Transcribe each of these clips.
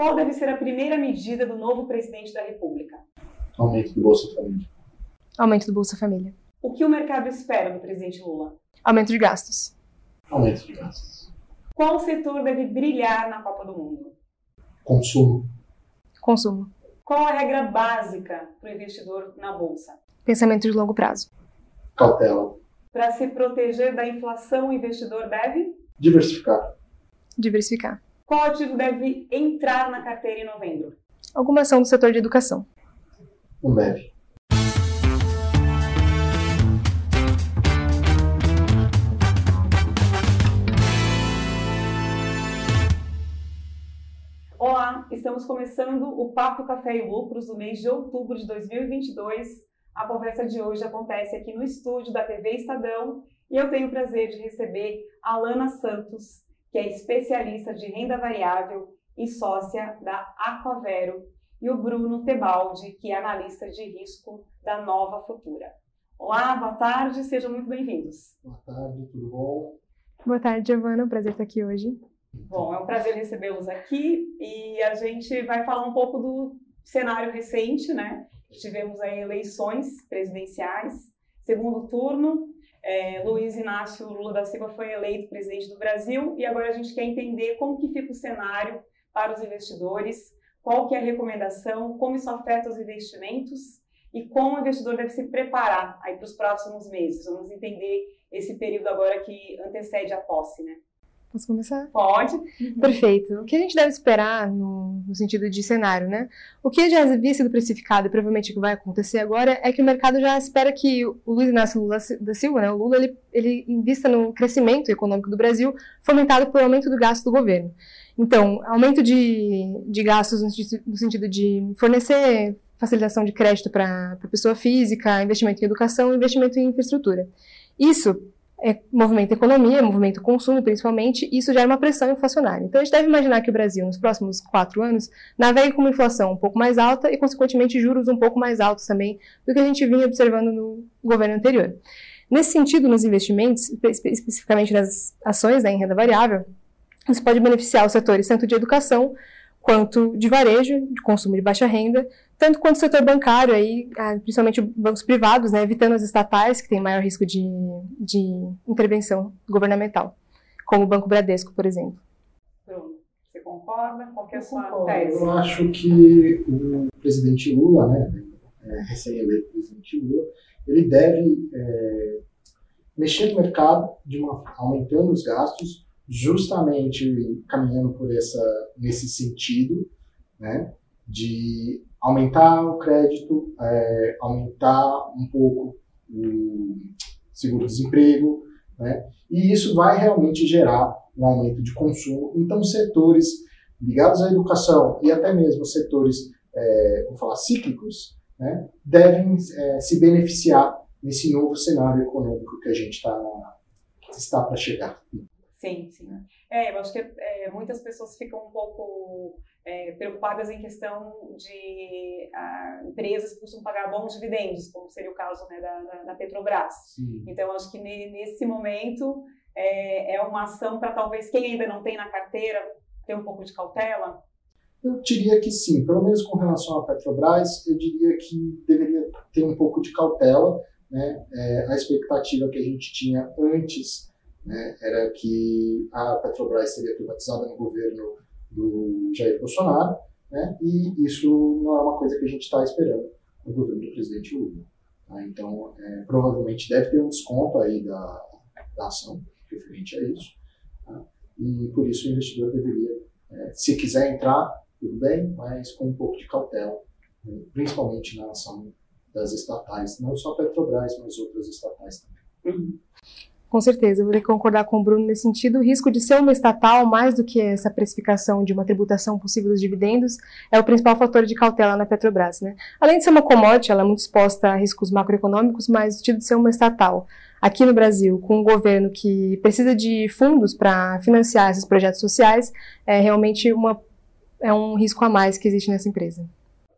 Qual deve ser a primeira medida do novo presidente da República? Aumento do Bolsa Família. Aumento do Bolsa Família. O que o mercado espera do presidente Lula? Aumento de gastos. Aumento de gastos. Qual setor deve brilhar na Copa do Mundo? Consumo. Consumo. Qual a regra básica para o investidor na Bolsa? Pensamento de longo prazo. Cautela. Para se proteger da inflação, o investidor deve? Diversificar. Diversificar. Qual ativo deve entrar na carteira em novembro? Alguma ação do setor de educação. Um leve. Olá, estamos começando o Papo Café e Lucros do mês de outubro de 2022. A conversa de hoje acontece aqui no estúdio da TV Estadão e eu tenho o prazer de receber a Alana Santos, que é especialista de renda variável e sócia da Aquavero, e o Bruno Tebaldi, que é analista de risco da Nova Futura. Olá, boa tarde, sejam muito bem-vindos. Boa tarde, tudo bom? Boa tarde, Giovana. Prazer estar aqui hoje. Bom, é um prazer recebê-los aqui e a gente vai falar um pouco do cenário recente, né? Tivemos aí eleições presidenciais, segundo turno, é, Luiz Inácio Lula da Silva foi eleito presidente do Brasil e agora a gente quer entender como que fica o cenário para os investidores, qual que é a recomendação, como isso afeta os investimentos e como o investidor deve se preparar aí para os próximos meses. Vamos entender esse período agora que antecede a posse, né? Posso começar? Pode. Perfeito. O que a gente deve esperar no, no, sentido de cenário, né? O que já havia sido precificado e provavelmente o que vai acontecer agora é que o mercado já espera que o Luiz Inácio Lula da Silva, né, o Lula, ele, ele invista no crescimento econômico do Brasil, fomentado pelo aumento do gasto do governo. Então, aumento de, de gastos no, no sentido de fornecer facilitação de crédito para a pessoa física, investimento em educação, investimento em infraestrutura. Isso é, movimento economia, movimento consumo, principalmente, isso é uma pressão inflacionária. Então, a gente deve imaginar que o Brasil, nos próximos quatro anos, navegue com uma inflação um pouco mais alta e, consequentemente, juros um pouco mais altos também do que a gente vinha observando no governo anterior. Nesse sentido, nos investimentos, especificamente nas ações né, em renda variável, isso pode beneficiar os setores tanto de educação quanto de varejo, de consumo de baixa renda, tanto quanto o setor bancário, aí, ah, principalmente bancos privados, né, evitando as estatais, que têm maior risco de, de intervenção governamental, como o Banco Bradesco, por exemplo. Bruno, você concorda? Qual é a sua tese? Eu acho que o presidente Lula, né, é, recém-eleito presidente Lula, ele deve é, mexer no mercado, de uma, aumentando os gastos, justamente caminhando por essa, nesse sentido, né, de aumentar o crédito, é, aumentar um pouco o seguro-desemprego, né? e isso vai realmente gerar um aumento de consumo. Então, setores ligados à educação e até mesmo setores, é, vou falar, cíclicos, né, devem é, se beneficiar nesse novo cenário econômico que a gente tá, está para chegar. Sim, sim. É, eu acho que é, muitas pessoas ficam um pouco é, preocupadas em questão de a, empresas que costumam pagar bons dividendos, como seria o caso né, da, da, Petrobras. Sim. Então, acho que ne, nesse momento é, é uma ação para talvez quem ainda não tem na carteira ter um pouco de cautela. Eu diria que sim, pelo menos com relação à Petrobras, eu diria que deveria ter um pouco de cautela. Né? É, a expectativa que a gente tinha antes né, era que a Petrobras seria privatizada no governo do Jair Bolsonaro, né, e isso não é uma coisa que a gente está esperando no governo do presidente Lula. Tá? Então, é, provavelmente deve ter um desconto aí da, da ação referente a isso, tá? e por isso o investidor deveria, é, se quiser entrar, tudo bem, mas com um pouco de cautela, né, principalmente na ação das estatais, não só Petrobras, mas outras estatais também. Uhum. Com certeza, eu vou ter que concordar com o Bruno nesse sentido. O risco de ser uma estatal, mais do que essa precificação de uma tributação possível dos dividendos, é o principal fator de cautela na Petrobras. Né? Além de ser uma commodity, ela é muito exposta a riscos macroeconômicos, mas o de ser uma estatal. Aqui no Brasil, com um governo que precisa de fundos para financiar esses projetos sociais, é realmente uma, é um risco a mais que existe nessa empresa.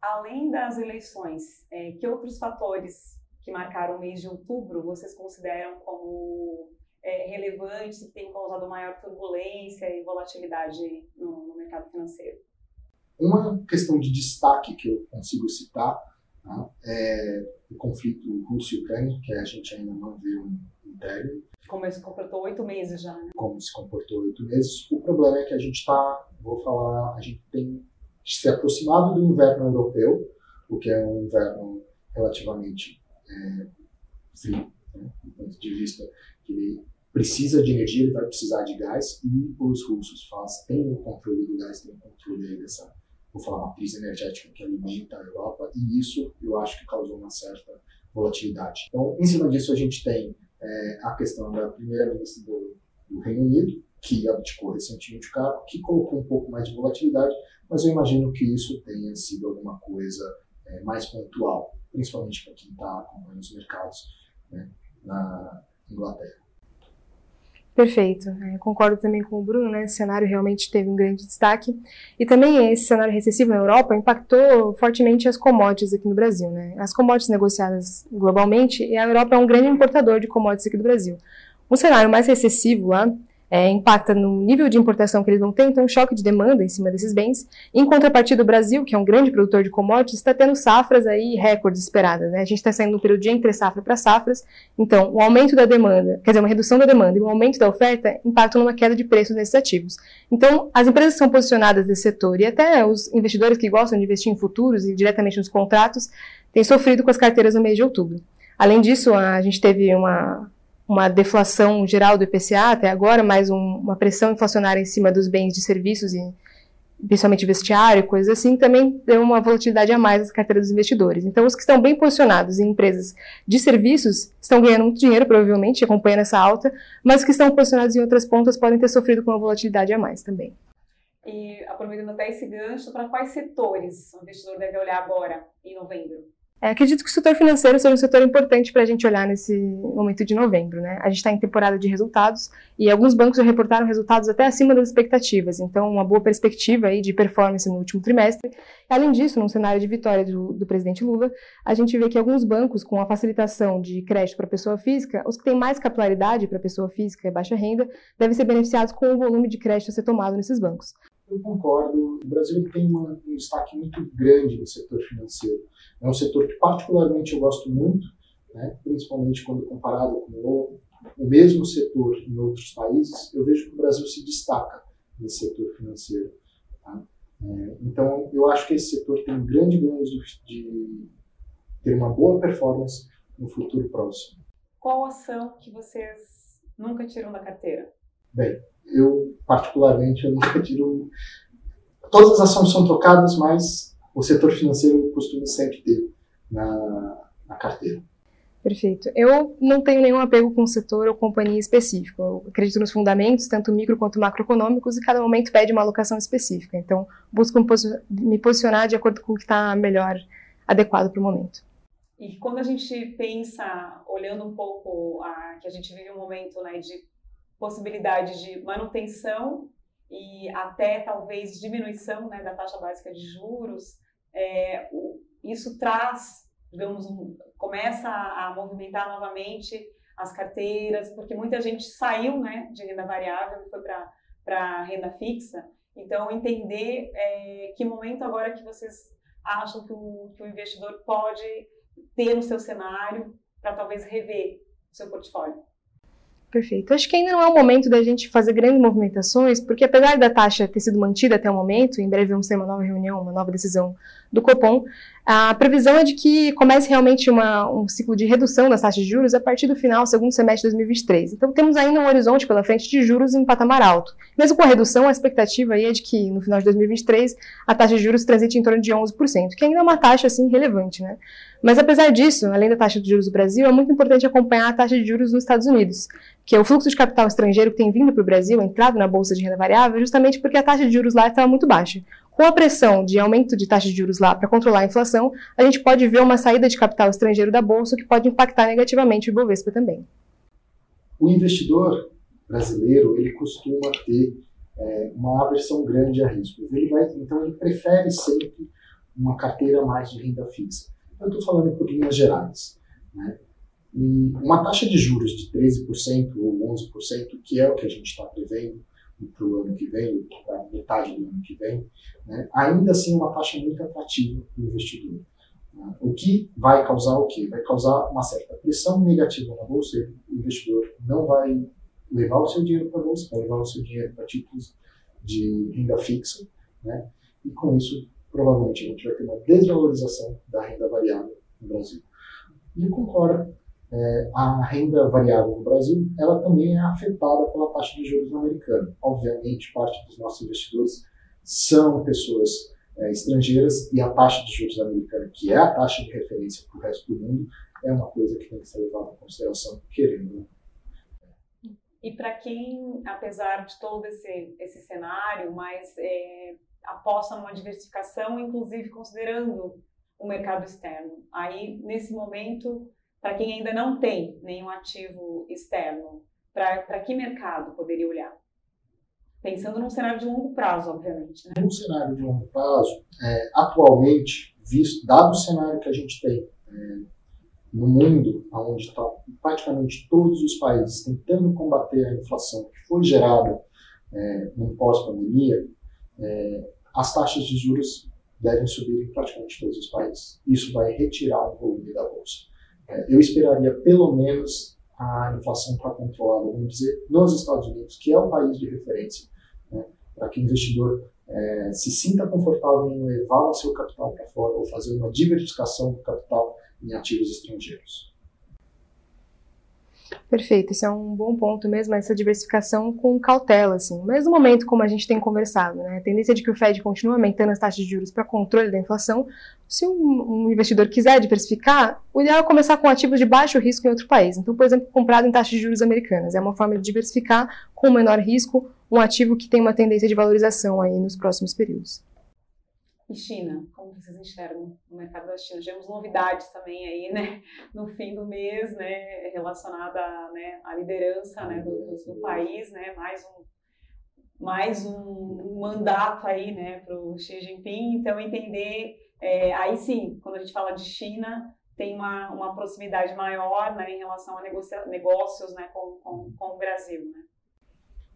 Além das eleições, é, que outros fatores que marcaram o mês de outubro, vocês consideram como é, relevantes e que têm causado maior turbulência e volatilidade no, no mercado financeiro? uma questão de destaque que eu consigo citar tá, é o conflito Rússia-Ucrânia, que a gente ainda não vê um, um término. Como se comportou oito meses já, né? Como se comportou oito meses. O problema é que a gente está, vou falar, a gente tem se aproximado do inverno europeu, o que é um inverno relativamente é, frio, né, do ponto de vista que ele precisa de energia, ele vai precisar de gás, e os russos faz, têm o controle do gás, têm o controle dessa, vou falar, matriz energética que alimenta a Europa, e isso eu acho que causou uma certa volatilidade. Então, em cima disso, a gente tem é, a questão da primeira-ministra do, do Reino Unido, que abdicou recentemente o cargo, que colocou um pouco mais de volatilidade, mas eu imagino que isso tenha sido alguma coisa é, mais pontual, principalmente para quem está acompanhando os mercados né, na Inglaterra. Perfeito. É, concordo também com o Bruno, né? Esse cenário realmente teve um grande destaque. E também esse cenário recessivo na Europa impactou fortemente as commodities aqui no Brasil, né? As commodities negociadas globalmente, e a Europa é um grande importador de commodities aqui do Brasil. Um cenário mais recessivo lá é, impacta no nível de importação que eles vão ter, então um choque de demanda em cima desses bens. Em contrapartida, o Brasil, que é um grande produtor de commodities, está tendo safras aí recordes esperadas. Né? A gente está saindo um período de entre safra para safras, então o aumento da demanda, quer dizer, uma redução da demanda e um aumento da oferta impactam numa queda de preços nesses ativos. Então, as empresas que são posicionadas nesse setor e até os investidores que gostam de investir em futuros e diretamente nos contratos têm sofrido com as carteiras no mês de outubro. Além disso, a gente teve uma, uma deflação geral do IPCA até agora, mais um, uma pressão inflacionária em cima dos bens de serviços e principalmente vestiário, coisas assim, também deu uma volatilidade a mais nas carteiras dos investidores. Então, os que estão bem posicionados em empresas de serviços estão ganhando muito dinheiro, provavelmente, acompanhando essa alta, mas os que estão posicionados em outras pontas podem ter sofrido com uma volatilidade a mais também. E aproveitando até esse gancho, para quais setores o investidor deve olhar agora, em novembro? É, acredito que o setor financeiro seja um setor importante para a gente olhar nesse momento de novembro. Né? A gente está em temporada de resultados e alguns bancos já reportaram resultados até acima das expectativas, então uma boa perspectiva aí de performance no último trimestre. Além disso, num cenário de vitória do, do presidente Lula, a gente vê que alguns bancos, com a facilitação de crédito para pessoa física, os que têm mais capilaridade para pessoa física e baixa renda, devem ser beneficiados com o volume de crédito a ser tomado nesses bancos. Eu concordo. O Brasil tem uma, um destaque muito grande no setor financeiro. É um setor que particularmente eu gosto muito, né, principalmente quando comparado com o, o mesmo setor em outros países. Eu vejo que o Brasil se destaca nesse setor financeiro. Tá? É, então, eu acho que esse setor tem grande ganho de, de ter uma boa performance no futuro próximo. Qual ação que vocês nunca tiram da carteira? Bem, eu particularmente eu nunca tiro. Todas as ações são trocadas, mas o setor financeiro costuma sempre ter na, na carteira. Perfeito. Eu não tenho nenhum apego com o setor ou companhia específico. Eu acredito nos fundamentos, tanto micro quanto macroeconômicos, e cada momento pede uma alocação específica. Então, busco me posicionar de acordo com o que está melhor adequado para o momento. E quando a gente pensa, olhando um pouco a, que a gente vive um momento né, de possibilidade de manutenção e até talvez diminuição né, da taxa básica de juros, é, o, isso traz, digamos, um, começa a, a, movimentar novamente as carteiras, porque muita gente saiu né, de renda variável e foi para renda fixa. Então, entender é, que momento agora que vocês acham que o, que o investidor pode ter no seu cenário para talvez rever o seu portfólio. Perfeito. Acho que ainda não é o momento da gente fazer grandes movimentações, porque apesar da taxa ter sido mantida até o momento, em breve vamos ter uma nova reunião, uma nova decisão do Copom, a previsão é de que comece realmente uma, um ciclo de redução das taxas de juros a partir do final, segundo semestre de 2023. Então temos ainda um horizonte pela frente de juros em patamar alto. Mesmo com a redução, a expectativa é de que no final de 2023 a taxa de juros transite em torno de 11%, que ainda é uma taxa assim relevante, né? Mas apesar disso, além da taxa de juros do Brasil, é muito importante acompanhar a taxa de juros nos Estados Unidos, que é o fluxo de capital estrangeiro que tem vindo para o Brasil, entrado na bolsa de renda variável, justamente porque a taxa de juros lá estava muito baixa. Com a pressão de aumento de taxa de juros lá para controlar a inflação, a gente pode ver uma saída de capital estrangeiro da bolsa que pode impactar negativamente o Ibovespa também. O investidor brasileiro ele costuma ter é, uma aversão grande a riscos. Ele vai, então ele prefere sempre uma carteira mais de renda fixa. Eu estou falando por linhas gerais. Né? E uma taxa de juros de 13% ou 11%, que é o que a gente está prevendo para o ano que vem, para metade do ano que vem, né, ainda assim é uma taxa muito atrativa para o investidor. Né. O que vai causar o quê? Vai causar uma certa pressão negativa na bolsa o investidor não vai levar o seu dinheiro para a bolsa, vai levar o seu dinheiro para títulos de renda fixa, né, e com isso provavelmente a gente vai ter uma desvalorização da renda variável no Brasil. E concordo é, a renda variável no Brasil, ela também é afetada pela taxa de juros americana. Obviamente, parte dos nossos investidores são pessoas é, estrangeiras e a taxa de juros americana, que é a taxa de referência para o resto do mundo, é uma coisa que tem que ser levada em consideração, querendo. E para quem, apesar de todo esse, esse cenário, mas é, aposta numa diversificação, inclusive considerando o mercado externo, aí nesse momento para quem ainda não tem nenhum ativo externo, para que mercado poderia olhar? Pensando num cenário de longo prazo, obviamente. Né? Num cenário de longo prazo, é, atualmente, visto, dado o cenário que a gente tem é, no mundo, onde está praticamente todos os países tentando combater a inflação que foi gerada é, no pós-pandemia, é, as taxas de juros devem subir em praticamente todos os países. Isso vai retirar o volume da bolsa. É, eu esperaria pelo menos a inflação estar controlada, vamos dizer, nos Estados Unidos, que é o país de referência, né, para que o investidor é, se sinta confortável em levar o seu capital para fora ou fazer uma diversificação do capital em ativos estrangeiros. Perfeito, esse é um bom ponto mesmo, essa diversificação com cautela, assim. Mas no momento, como a gente tem conversado, né, a tendência de que o Fed continue aumentando as taxas de juros para controle da inflação, se um, um, investidor quiser diversificar, o ideal é começar com ativos de baixo risco em outro país. Então, por exemplo, comprado em taxas de juros americanas. É uma forma de diversificar com menor risco um ativo que tem uma tendência de valorização aí nos próximos períodos. E China, como vocês enxergam o mercado da China? Tivemos novidades também aí, né, no fim do mês, né, relacionada né, à liderança né, do, do país, né, mais um mais um, mandato aí, né, para o Xi Jinping. Então entender, é, aí sim, quando a gente fala de China, tem uma, uma proximidade maior, né, em relação a negocia, negócios, né, com, com, com o Brasil, né.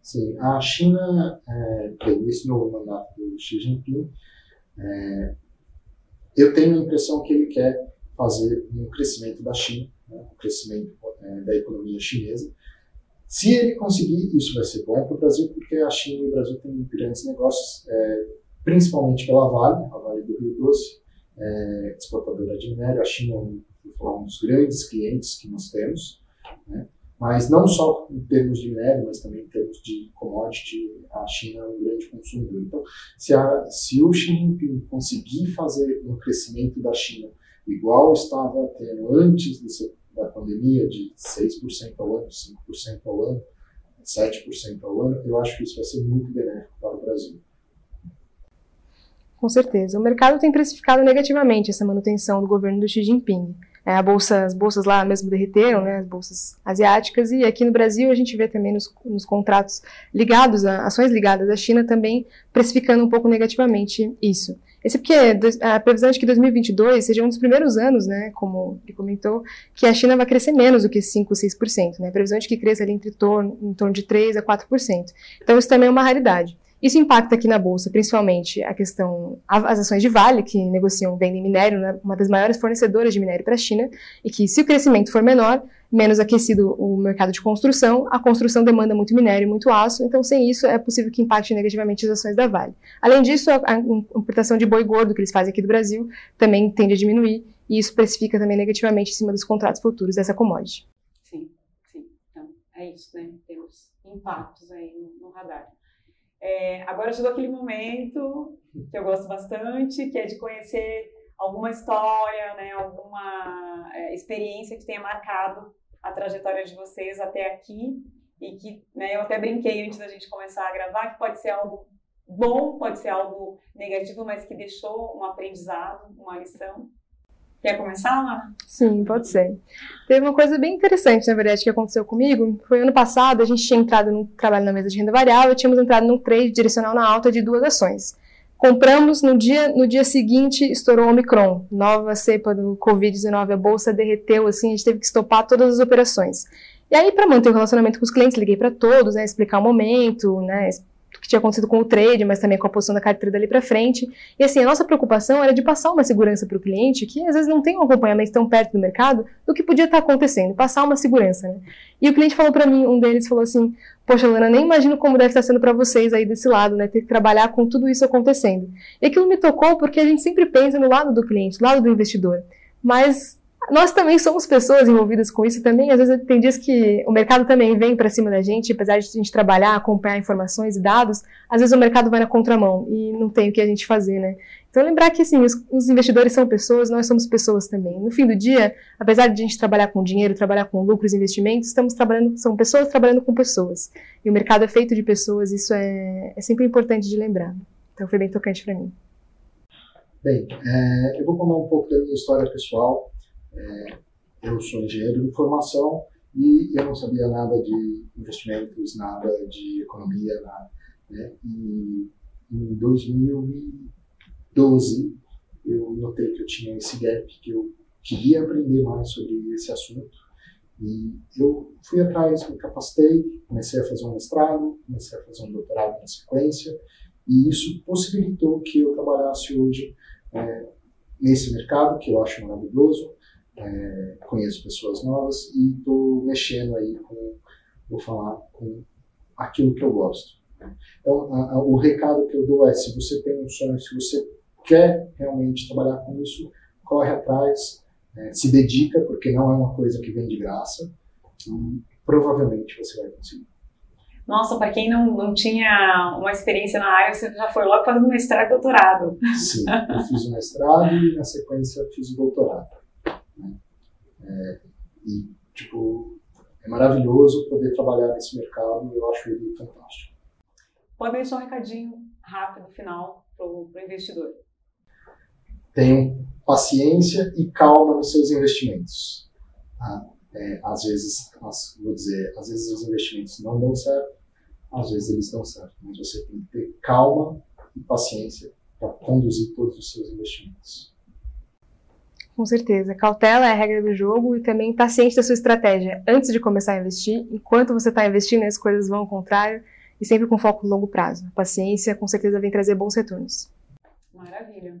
Sim, a China, é, esse novo mandato do Xi Jinping, é, eu tenho a impressão que ele quer fazer um crescimento da China, né, um crescimento é, da economia chinesa. Se ele conseguir, isso vai ser bom para o Brasil, porque a China e o Brasil têm grandes negócios, é, principalmente pela Vale, a Vale do Rio Doce, é, exportadora de minério. A China é um, um dos grandes clientes que nós temos. Né? Mas não só em termos de minério, mas também em termos de commodity, a China é um grande consumidor. Então, se, a, se o Xi Jinping conseguir fazer um crescimento da China igual estava tendo antes desse, da pandemia, de 6% ao ano, 5% ao ano, 7% ao ano, eu acho que isso vai ser muito benéfico para o Brasil. Com certeza. O mercado tem precificado negativamente essa manutenção do governo do Xi Jinping. É, bolsa, as bolsas lá mesmo derreteram, né, as bolsas asiáticas, e aqui no Brasil a gente vê também nos, nos contratos ligados, a ações ligadas à China também precificando um pouco negativamente isso. Esse é porque a previsão é de que 2022 seja um dos primeiros anos, né, como ele comentou, que a China vai crescer menos do que 5 ou 6%. Né, a previsão é de que cresça ali torno, em torno de 3 a 4%. Então isso também é uma raridade. Isso impacta aqui na bolsa, principalmente a questão, as ações de Vale, que negociam, vendem minério, né, uma das maiores fornecedoras de minério para a China, e que se o crescimento for menor, menos aquecido o mercado de construção, a construção demanda muito minério, muito aço, então sem isso é possível que impacte negativamente as ações da Vale. Além disso, a, importação de boi gordo que eles fazem aqui do Brasil também tende a diminuir, e isso precifica também negativamente em cima dos contratos futuros dessa commodity. Sim, sim. Então, é isso, né? Temos impactos aí no radar. É, agora chegou aquele momento que eu gosto bastante, que é de conhecer alguma história, né, alguma é, experiência que tenha marcado a trajetória de vocês até aqui e que né, eu até brinquei antes da gente começar a gravar que pode ser algo bom, pode ser algo negativo, mas que deixou um aprendizado, uma lição. Quer começar, Ana? Sim, pode ser. Teve uma coisa bem interessante, na verdade, que aconteceu comigo. Foi ano passado, a gente tinha entrado no trabalho na mesa de renda variável, tínhamos entrado num trade direcional na alta de duas ações. Compramos, no dia, no dia seguinte estourou o Omicron, nova cepa do Covid-19, a bolsa derreteu, assim, a gente teve que estopar todas as operações. E aí, para manter o relacionamento com os clientes, liguei para todos, né, explicar o momento, né, que tinha acontecido com o trade, mas também com a posição da carteira dali para frente. E assim, a nossa preocupação era de passar uma segurança para o cliente que às vezes não tem um acompanhamento tão perto do mercado do que podia estar acontecendo, passar uma segurança. Né? E o cliente falou para mim, um deles falou assim: Poxa, Lana, nem imagino como deve estar sendo para vocês aí desse lado, né? Ter que trabalhar com tudo isso acontecendo. E aquilo me tocou porque a gente sempre pensa no lado do cliente, no lado do investidor. Mas nós também somos pessoas envolvidas com isso também. Às vezes tem dias que o mercado também vem para cima da gente, apesar de a gente trabalhar, acompanhar informações e dados, às vezes o mercado vai na contramão e não tem o que a gente fazer, né? Então lembrar que assim, os, os investidores são pessoas, nós somos pessoas também. No fim do dia, apesar de a gente trabalhar com dinheiro, trabalhar com lucros investimentos, estamos trabalhando, são pessoas trabalhando com pessoas. E o mercado é feito de pessoas, isso é, é sempre importante de lembrar. Então foi bem tocante para mim. Bem, é, eu vou contar um pouco da minha história pessoal. É, eu sou engenheiro de formação e eu não sabia nada de investimentos, nada de economia, nada. Né? E em 2012 eu notei que eu tinha esse gap, que eu queria aprender mais sobre esse assunto. E eu fui atrás, me capacitei, comecei a fazer um mestrado, comecei a fazer um doutorado na sequência, e isso possibilitou que eu trabalhasse hoje é, nesse mercado, que eu acho maravilhoso, é, conheço pessoas novas e estou mexendo aí com, vou falar, com aquilo que eu gosto. Então, a, a, o recado que eu dou é: se você tem um sonho, se você quer realmente trabalhar com isso, corre atrás, é, se dedica, porque não é uma coisa que vem de graça, e provavelmente você vai conseguir. Nossa, para quem não, não tinha uma experiência na área, você já foi logo fazendo mestrado e doutorado. Sim, eu fiz o mestrado e na sequência fiz o doutorado. É, e, tipo, é maravilhoso poder trabalhar nesse mercado, eu acho ele fantástico. Pode deixar um recadinho rápido, final, para o investidor. Tenham paciência e calma nos seus investimentos. Tá? É, às vezes, vou dizer, às vezes os investimentos não dão certo, às vezes eles dão certo, mas você tem que ter calma e paciência para conduzir todos os seus investimentos. Com certeza. Cautela é a regra do jogo e também estar ciente da sua estratégia antes de começar a investir. Enquanto você está investindo, as coisas vão ao contrário e sempre com foco no longo prazo. A paciência, com certeza, vem trazer bons retornos. Maravilha.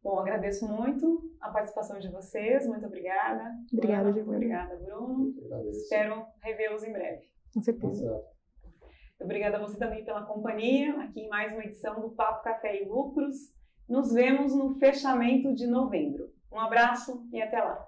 Bom, agradeço muito a participação de vocês. Muito obrigada. Obrigada, Bruno. Obrigada, Bruno. Espero revê-los em breve. Com certeza. Obrigada a você também pela companhia aqui em mais uma edição do Papo Café e Lucros. Nos vemos no fechamento de novembro. Um abraço e até lá!